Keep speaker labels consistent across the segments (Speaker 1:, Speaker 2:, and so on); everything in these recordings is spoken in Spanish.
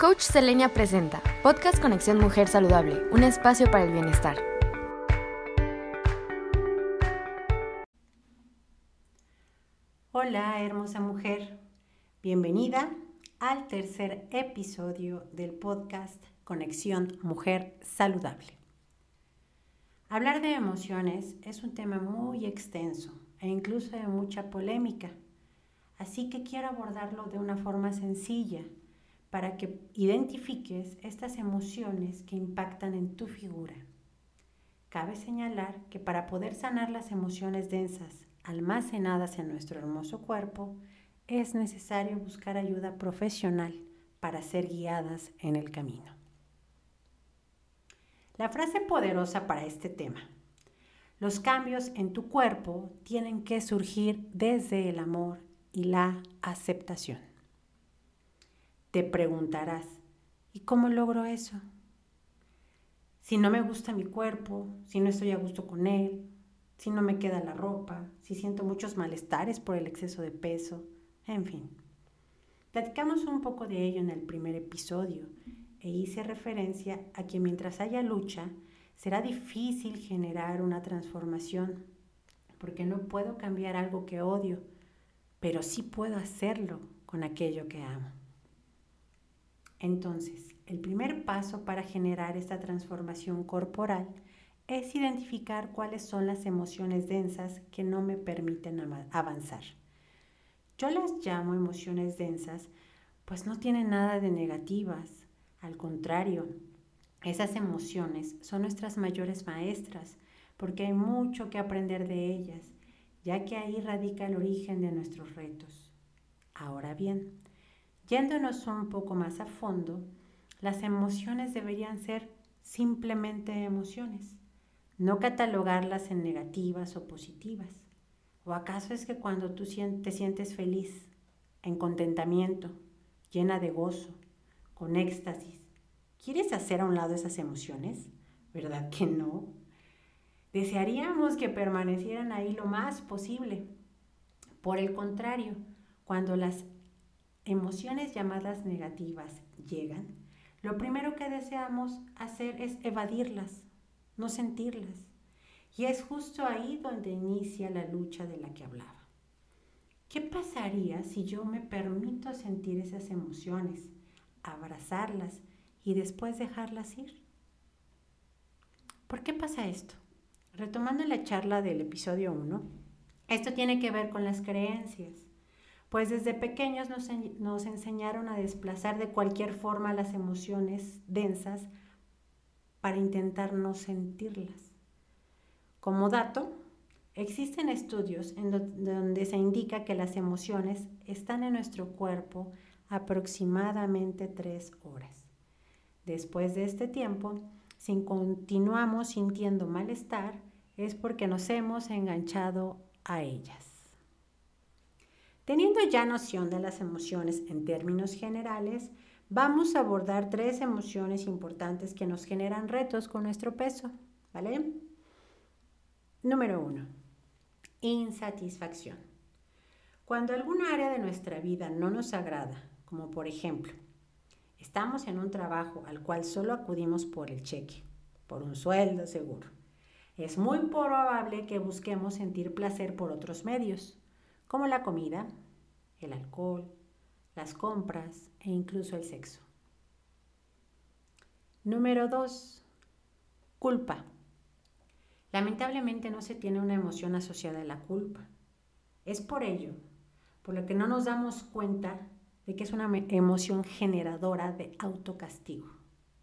Speaker 1: Coach Selenia presenta Podcast Conexión Mujer Saludable, un espacio para el bienestar.
Speaker 2: Hola, hermosa mujer. Bienvenida al tercer episodio del podcast Conexión Mujer Saludable. Hablar de emociones es un tema muy extenso e incluso de mucha polémica, así que quiero abordarlo de una forma sencilla para que identifiques estas emociones que impactan en tu figura. Cabe señalar que para poder sanar las emociones densas almacenadas en nuestro hermoso cuerpo, es necesario buscar ayuda profesional para ser guiadas en el camino. La frase poderosa para este tema. Los cambios en tu cuerpo tienen que surgir desde el amor y la aceptación. Te preguntarás, ¿y cómo logro eso? Si no me gusta mi cuerpo, si no estoy a gusto con él, si no me queda la ropa, si siento muchos malestares por el exceso de peso, en fin. Platicamos un poco de ello en el primer episodio e hice referencia a que mientras haya lucha, será difícil generar una transformación, porque no puedo cambiar algo que odio, pero sí puedo hacerlo con aquello que amo. Entonces, el primer paso para generar esta transformación corporal es identificar cuáles son las emociones densas que no me permiten avanzar. Yo las llamo emociones densas, pues no tienen nada de negativas. Al contrario, esas emociones son nuestras mayores maestras, porque hay mucho que aprender de ellas, ya que ahí radica el origen de nuestros retos. Ahora bien, Yéndonos un poco más a fondo, las emociones deberían ser simplemente emociones, no catalogarlas en negativas o positivas. ¿O acaso es que cuando tú te sientes feliz, en contentamiento, llena de gozo, con éxtasis, quieres hacer a un lado esas emociones? ¿Verdad que no? Desearíamos que permanecieran ahí lo más posible. Por el contrario, cuando las emociones llamadas negativas llegan, lo primero que deseamos hacer es evadirlas, no sentirlas. Y es justo ahí donde inicia la lucha de la que hablaba. ¿Qué pasaría si yo me permito sentir esas emociones, abrazarlas y después dejarlas ir? ¿Por qué pasa esto? Retomando la charla del episodio 1, esto tiene que ver con las creencias pues desde pequeños nos, enseñaron a desplazar de cualquier forma las emociones densas para intentar no sentirlas. Como dato, existen estudios en donde se indica que las emociones están en nuestro cuerpo aproximadamente tres horas. Después de este tiempo, si continuamos sintiendo malestar, es porque nos hemos enganchado a ellas. Teniendo ya noción de las emociones en términos generales, vamos a abordar tres emociones importantes que nos generan retos con nuestro peso, ¿vale? Número uno, insatisfacción. Cuando alguna área de nuestra vida no nos agrada, como por ejemplo, estamos en un trabajo al cual solo acudimos por el cheque, por un sueldo seguro, es muy probable que busquemos sentir placer por otros medios como la comida, el alcohol, las compras e incluso el sexo. Número 2. Culpa. Lamentablemente no se tiene una emoción asociada a la culpa. Es por ello, por lo que no nos damos cuenta de que es una emoción generadora de autocastigo.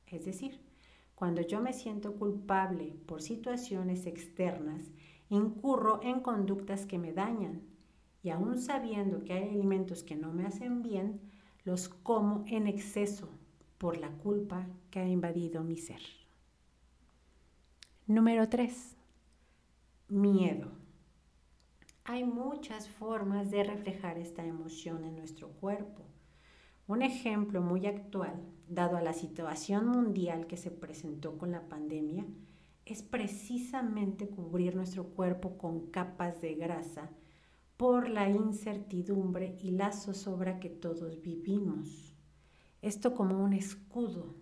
Speaker 2: Es decir, cuando yo me siento culpable por situaciones externas, incurro en conductas que me dañan, y aún sabiendo que hay alimentos que no me hacen bien, los como en exceso por la culpa que ha invadido mi ser. Número 3. Miedo. Hay muchas formas de reflejar esta emoción en nuestro cuerpo. Un ejemplo muy actual, dado a la situación mundial que se presentó con la pandemia, es precisamente cubrir nuestro cuerpo con capas de grasa por la incertidumbre y la zozobra que todos vivimos. esto como un escudo.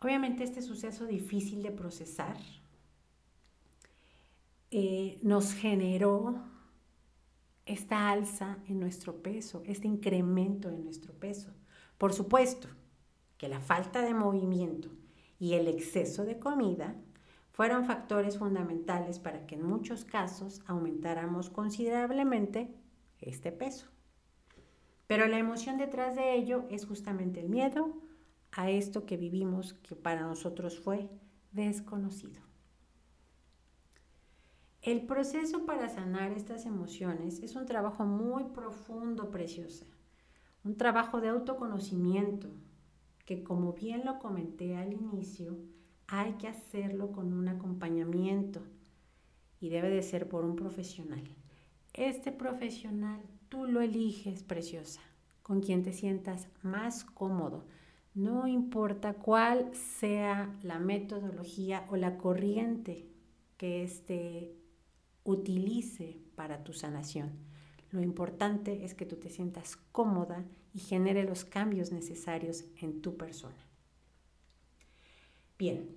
Speaker 2: Obviamente este suceso difícil de procesar eh, nos generó esta alza en nuestro peso, este incremento en nuestro peso. Por supuesto que la falta de movimiento y el exceso de comida fueron factores fundamentales para que en muchos casos aumentáramos considerablemente este peso. Pero la emoción detrás de ello es justamente el miedo a esto que vivimos que para nosotros fue desconocido. El proceso para sanar estas emociones es un trabajo muy profundo, preciosa. Un trabajo de autoconocimiento que, como bien lo comenté al inicio, hay que hacerlo con un acompañamiento y debe de ser por un profesional. Este profesional tú lo eliges, preciosa, con quien te sientas más cómodo. No importa cuál sea la metodología o la corriente que éste utilice para tu sanación. Lo importante es que tú te sientas cómoda y genere los cambios necesarios en tu persona. Bien,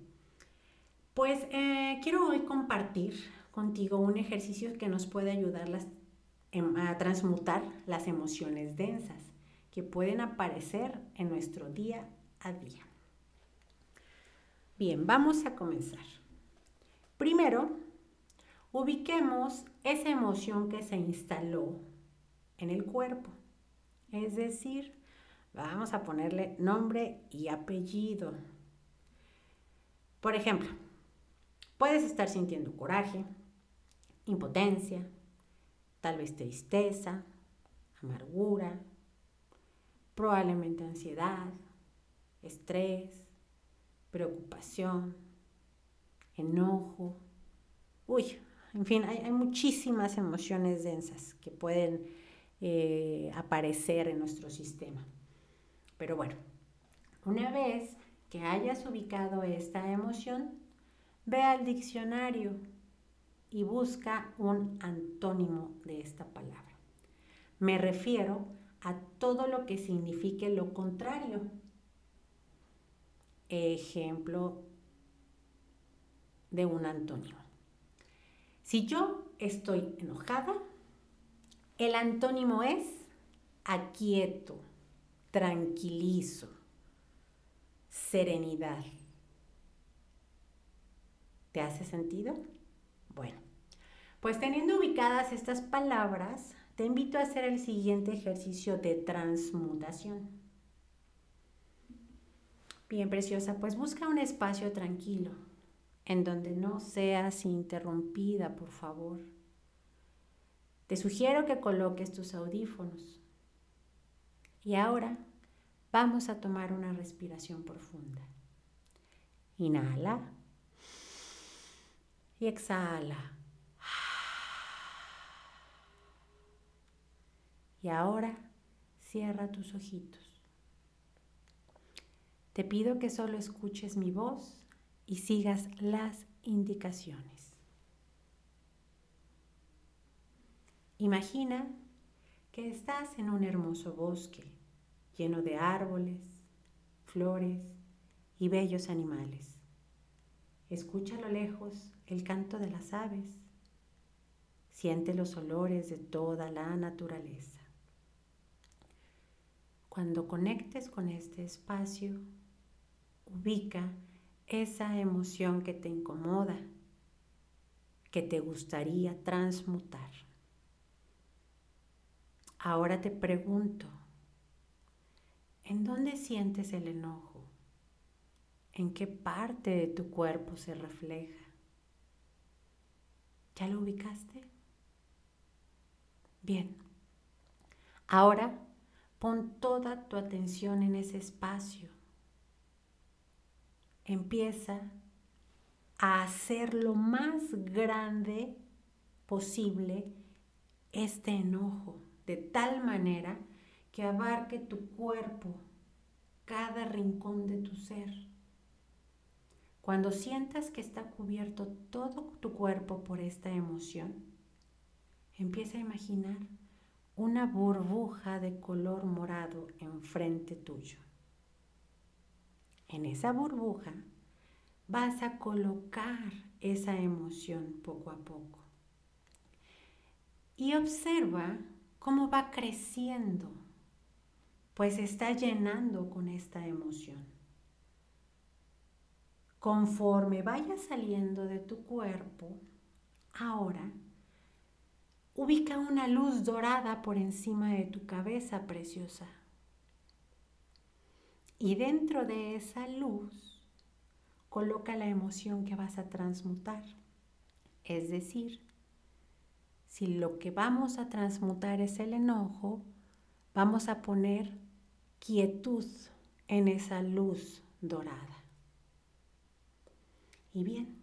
Speaker 2: pues eh, quiero hoy compartir contigo un ejercicio que nos puede ayudar em, a transmutar las emociones densas que pueden aparecer en nuestro día a día. Bien, vamos a comenzar. Primero, ubiquemos esa emoción que se instaló en el cuerpo. Es decir, vamos a ponerle nombre y apellido. Por ejemplo, puedes estar sintiendo coraje, impotencia, tal vez tristeza, amargura, probablemente ansiedad, estrés, preocupación, enojo. Uy, en fin, hay, muchísimas emociones densas que pueden eh, aparecer en nuestro sistema. Pero bueno, una vez que hayas ubicado esta emoción, ve al diccionario y busca un antónimo de esta palabra. Me refiero a todo lo que signifique lo contrario. Ejemplo de un antónimo. Si yo estoy enojada, el antónimo es aquieto, tranquilizo, serenidad. ¿Te hace sentido? Bueno, pues teniendo ubicadas estas palabras, te invito a hacer el siguiente ejercicio de transmutación. Bien, preciosa, pues busca un espacio tranquilo en donde no seas interrumpida, por favor. Te sugiero que coloques tus audífonos. Y ahora vamos a tomar una respiración profunda. Inhala y exhala. Y ahora cierra tus ojitos. Te pido que solo escuches mi voz y sigas las indicaciones. Imagina que estás en un hermoso bosque lleno de árboles, flores y bellos animales. Escucha a lo lejos el canto de las aves. Siente los olores de toda la naturaleza. Cuando conectes con este espacio, ubica esa emoción que te incomoda, que te gustaría transmutar. Ahora te pregunto, ¿en dónde sientes el enojo? ¿En qué parte de tu cuerpo se refleja? ¿Ya lo ubicaste? Bien. Ahora pon toda tu atención en ese espacio empieza a hacer lo más grande posible este enojo, de tal manera que abarque tu cuerpo, cada rincón de tu ser. Cuando sientas que está cubierto todo tu cuerpo por esta emoción, empieza a imaginar una burbuja de color morado enfrente tuyo. En esa burbuja vas a colocar esa emoción poco a poco. Y observa cómo va creciendo, pues está llenando con esta emoción. Conforme vaya saliendo de tu cuerpo, ahora ubica una luz dorada por encima de tu cabeza preciosa. Y dentro de esa luz coloca la emoción que vas a transmutar. Es decir, si lo que vamos a transmutar es el enojo, vamos a poner quietud en esa luz dorada. Y bien,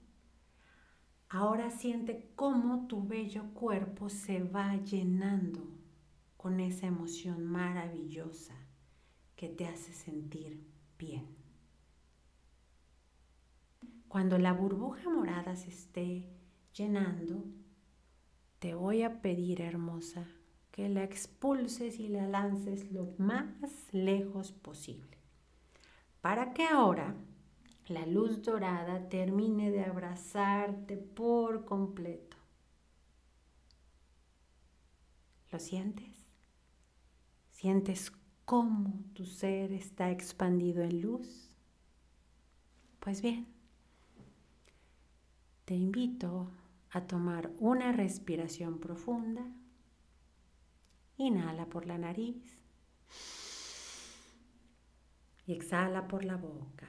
Speaker 2: ahora siente cómo tu bello cuerpo se va llenando con esa emoción maravillosa que te hace sentir bien. Cuando la burbuja morada se esté llenando, te voy a pedir, hermosa, que la expulses y la lances lo más lejos posible. Para que ahora la luz dorada termine de abrazarte por completo. ¿Lo sientes? ¿Sientes cómo tu ser está expandido en luz? Pues bien, te invito a tomar una respiración profunda. Inhala por la nariz y exhala por la boca.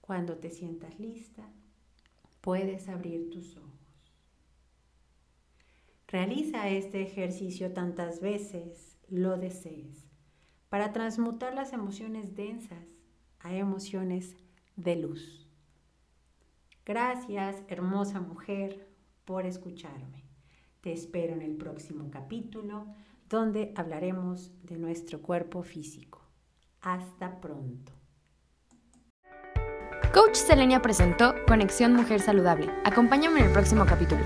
Speaker 2: Cuando te sientas lista, puedes abrir tus ojos. Realiza este ejercicio tantas veces lo desees para transmutar las emociones densas a emociones de luz. Gracias, hermosa mujer, por escucharme. Te espero en el próximo capítulo donde hablaremos de nuestro cuerpo físico. Hasta pronto.
Speaker 1: Coach Selenia presentó Conexión Mujer Saludable. Acompáñame en el próximo capítulo.